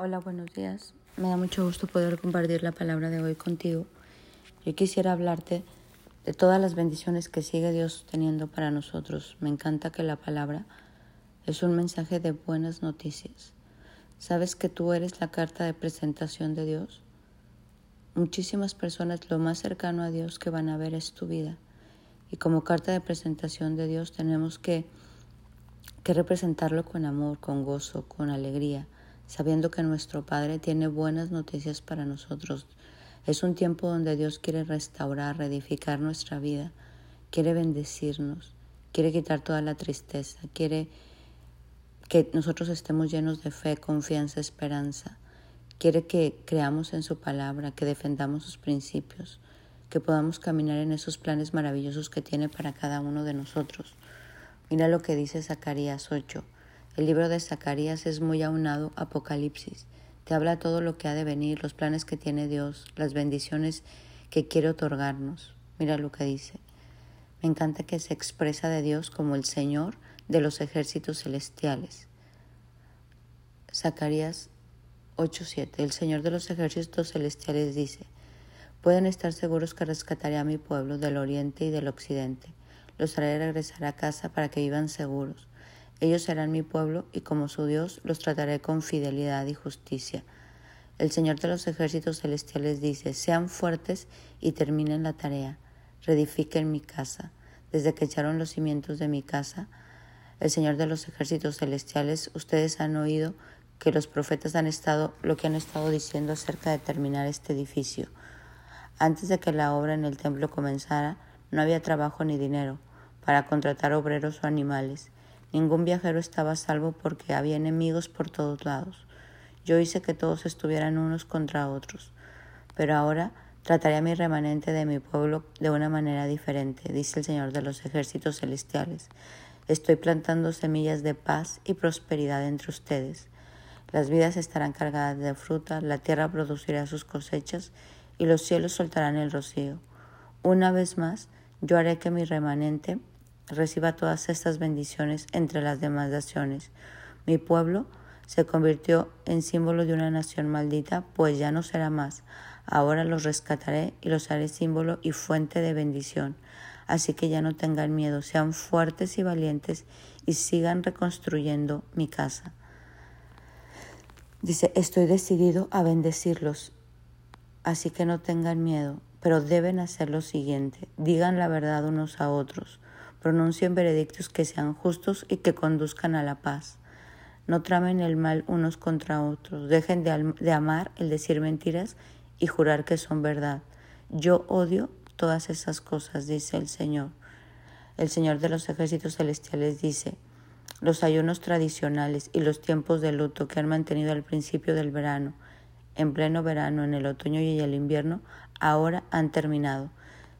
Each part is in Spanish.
Hola, buenos días. Me da mucho gusto poder compartir la palabra de hoy contigo. Yo quisiera hablarte de todas las bendiciones que sigue Dios teniendo para nosotros. Me encanta que la palabra es un mensaje de buenas noticias. ¿Sabes que tú eres la carta de presentación de Dios? Muchísimas personas lo más cercano a Dios que van a ver es tu vida. Y como carta de presentación de Dios tenemos que, que representarlo con amor, con gozo, con alegría sabiendo que nuestro Padre tiene buenas noticias para nosotros. Es un tiempo donde Dios quiere restaurar, reedificar nuestra vida, quiere bendecirnos, quiere quitar toda la tristeza, quiere que nosotros estemos llenos de fe, confianza, esperanza. Quiere que creamos en su palabra, que defendamos sus principios, que podamos caminar en esos planes maravillosos que tiene para cada uno de nosotros. Mira lo que dice Zacarías 8. El libro de Zacarías es muy aunado Apocalipsis. Te habla todo lo que ha de venir, los planes que tiene Dios, las bendiciones que quiere otorgarnos. Mira lo que dice. Me encanta que se expresa de Dios como el Señor de los ejércitos celestiales. Zacarías 8:7. El Señor de los ejércitos celestiales dice, pueden estar seguros que rescataré a mi pueblo del oriente y del occidente. Los haré regresar a casa para que vivan seguros. Ellos serán mi pueblo y como su Dios los trataré con fidelidad y justicia. El Señor de los ejércitos celestiales dice, sean fuertes y terminen la tarea, reedifiquen mi casa. Desde que echaron los cimientos de mi casa, el Señor de los ejércitos celestiales, ustedes han oído que los profetas han estado lo que han estado diciendo acerca de terminar este edificio. Antes de que la obra en el templo comenzara, no había trabajo ni dinero para contratar obreros o animales. Ningún viajero estaba a salvo porque había enemigos por todos lados. Yo hice que todos estuvieran unos contra otros. Pero ahora trataré a mi remanente de mi pueblo de una manera diferente, dice el Señor de los ejércitos celestiales. Estoy plantando semillas de paz y prosperidad entre ustedes. Las vidas estarán cargadas de fruta, la tierra producirá sus cosechas y los cielos soltarán el rocío. Una vez más, yo haré que mi remanente reciba todas estas bendiciones entre las demás naciones. Mi pueblo se convirtió en símbolo de una nación maldita, pues ya no será más. Ahora los rescataré y los haré símbolo y fuente de bendición. Así que ya no tengan miedo, sean fuertes y valientes y sigan reconstruyendo mi casa. Dice, estoy decidido a bendecirlos, así que no tengan miedo, pero deben hacer lo siguiente, digan la verdad unos a otros, pronuncien veredictos que sean justos y que conduzcan a la paz. No tramen el mal unos contra otros, dejen de, amar el decir mentiras y jurar que son verdad. Yo odio todas esas cosas, dice el Señor. El Señor de los ejércitos celestiales dice, los ayunos tradicionales y los tiempos de luto que han mantenido al principio del verano, en pleno verano, en el otoño y el invierno, ahora han terminado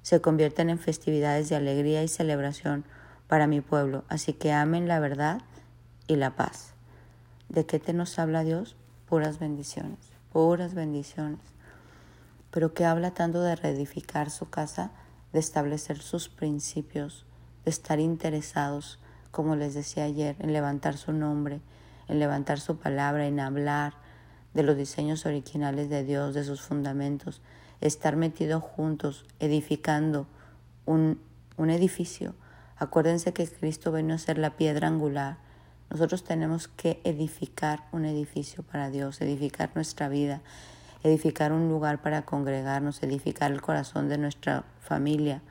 se convierten en festividades de alegría y celebración para mi pueblo. Así que amen la verdad y la paz. ¿De qué te nos habla Dios? Puras bendiciones, puras bendiciones. Pero que habla tanto de reedificar su casa, de establecer sus principios, de estar interesados, como les decía ayer, en levantar su nombre, en levantar su palabra, en hablar de los diseños originales de Dios, de sus fundamentos, estar metidos juntos, edificando un, un edificio. Acuérdense que Cristo vino a ser la piedra angular. Nosotros tenemos que edificar un edificio para Dios, edificar nuestra vida, edificar un lugar para congregarnos, edificar el corazón de nuestra familia,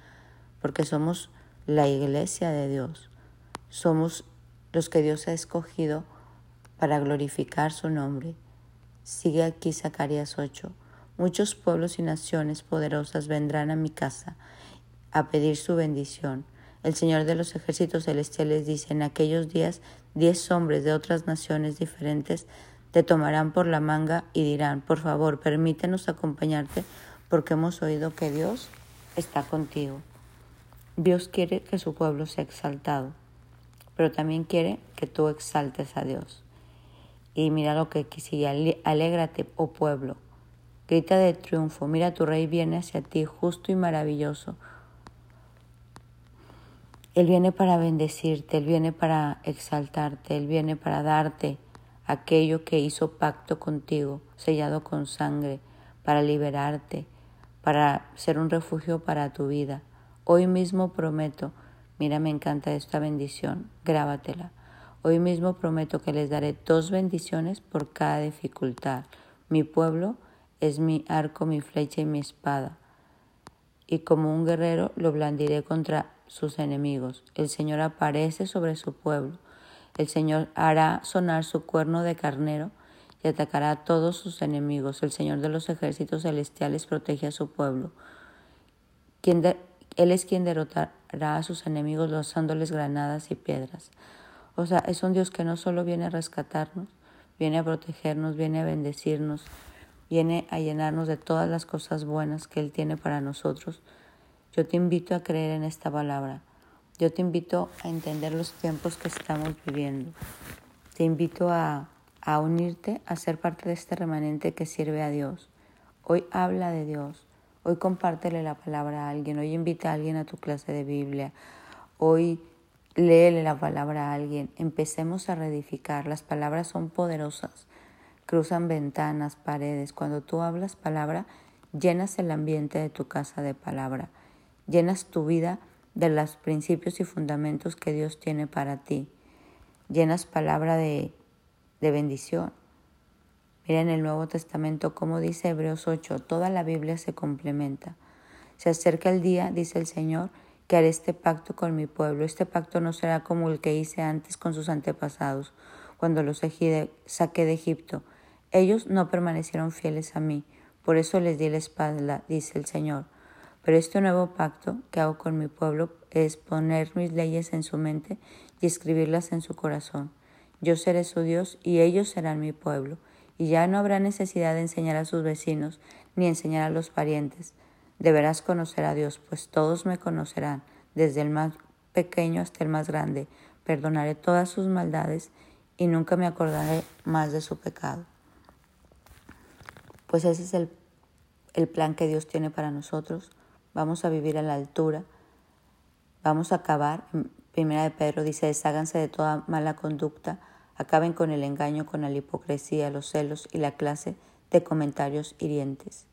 porque somos la iglesia de Dios. Somos los que Dios ha escogido para glorificar su nombre. Sigue aquí Zacarías 8. Muchos pueblos y naciones poderosas vendrán a mi casa a pedir su bendición. El Señor de los ejércitos celestiales dice, en aquellos días diez hombres de otras naciones diferentes te tomarán por la manga y dirán, por favor, permítenos acompañarte porque hemos oído que Dios está contigo. Dios quiere que su pueblo sea exaltado, pero también quiere que tú exaltes a Dios. Y mira lo que sigue, alégrate, oh pueblo, Grita de triunfo, mira tu rey viene hacia ti, justo y maravilloso. Él viene para bendecirte, Él viene para exaltarte, Él viene para darte aquello que hizo pacto contigo, sellado con sangre, para liberarte, para ser un refugio para tu vida. Hoy mismo prometo, mira, me encanta esta bendición, grábatela. Hoy mismo prometo que les daré dos bendiciones por cada dificultad. Mi pueblo es mi arco, mi flecha y mi espada. Y como un guerrero lo blandiré contra sus enemigos. El Señor aparece sobre su pueblo. El Señor hará sonar su cuerno de carnero y atacará a todos sus enemigos. El Señor de los ejércitos celestiales protege a su pueblo. él es quien derrotará a sus enemigos lanzándoles granadas y piedras. O sea, es un Dios que no solo viene a rescatarnos, viene a protegernos, viene a bendecirnos, viene a llenarnos de todas las cosas buenas que Él tiene para nosotros. Yo te invito a creer en esta palabra. Yo te invito a entender los tiempos que estamos viviendo. Te invito a, a unirte, a ser parte de este remanente que sirve a Dios. Hoy habla de Dios. Hoy compártele la palabra a alguien. Hoy invita a alguien a tu clase de Biblia. Hoy léele la palabra a alguien. Empecemos a reedificar. Las palabras son poderosas. Cruzan ventanas, paredes. Cuando tú hablas palabra, llenas el ambiente de tu casa de palabra. Llenas tu vida de los principios y fundamentos que Dios tiene para ti. Llenas palabra de, de bendición. Mira en el Nuevo Testamento cómo dice Hebreos 8, toda la Biblia se complementa. Se acerca el día, dice el Señor, que haré este pacto con mi pueblo. Este pacto no será como el que hice antes con sus antepasados, cuando los saqué de Egipto. Ellos no permanecieron fieles a mí, por eso les di la espalda, dice el Señor. Pero este nuevo pacto que hago con mi pueblo es poner mis leyes en su mente y escribirlas en su corazón. Yo seré su Dios y ellos serán mi pueblo. Y ya no habrá necesidad de enseñar a sus vecinos ni enseñar a los parientes. Deberás conocer a Dios, pues todos me conocerán, desde el más pequeño hasta el más grande. Perdonaré todas sus maldades y nunca me acordaré más de su pecado. Pues ese es el, el plan que Dios tiene para nosotros vamos a vivir a la altura, vamos a acabar. Primera de Pedro dice, desháganse de toda mala conducta, acaben con el engaño, con la hipocresía, los celos y la clase de comentarios hirientes.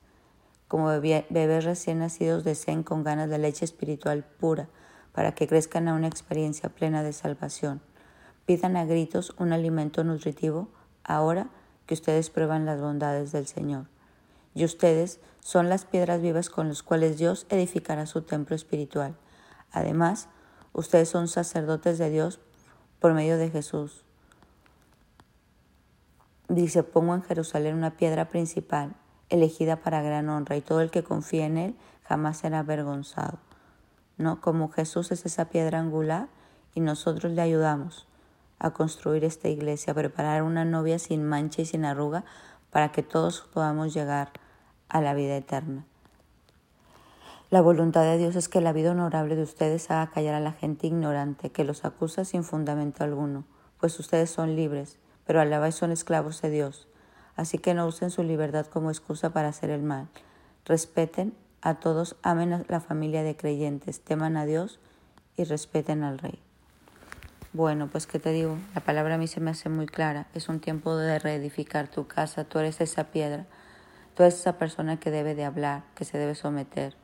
Como bebés recién nacidos deseen con ganas de leche espiritual pura para que crezcan a una experiencia plena de salvación. Pidan a gritos un alimento nutritivo ahora que ustedes prueban las bondades del Señor y ustedes son las piedras vivas con las cuales Dios edificará su templo espiritual. Además, ustedes son sacerdotes de Dios por medio de Jesús. Dice, pongo en Jerusalén una piedra principal, elegida para gran honra, y todo el que confíe en él jamás será avergonzado. ¿No? Como Jesús es esa piedra angular y nosotros le ayudamos a construir esta iglesia, a preparar una novia sin mancha y sin arruga para que todos podamos llegar a la vida eterna. La voluntad de Dios es que la vida honorable de ustedes haga callar a la gente ignorante que los acusa sin fundamento alguno, pues ustedes son libres, pero a la vez son esclavos de Dios. Así que no usen su libertad como excusa para hacer el mal. Respeten a todos, amen a la familia de creyentes, teman a Dios y respeten al Rey. Bueno, pues qué te digo, la palabra a mí se me hace muy clara. Es un tiempo de reedificar tu casa, tú eres esa piedra Tú eres esa persona que debe de hablar, que se debe someter,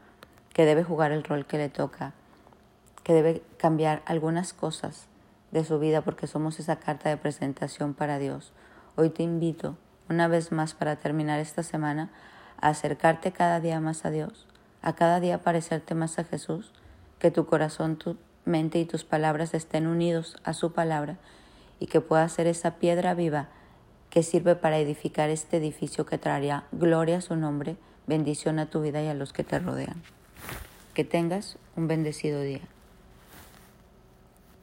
que debe jugar el rol que le toca, que debe cambiar algunas cosas de su vida porque somos esa carta de presentación para Dios. Hoy te invito, una vez más para terminar esta semana, a acercarte cada día más a Dios, a cada día parecerte más a Jesús, que tu corazón, tu mente y tus palabras estén unidos a su palabra y que puedas ser esa piedra viva que sirve para edificar este edificio que traerá gloria a su nombre, bendición a tu vida y a los que te rodean. Que tengas un bendecido día.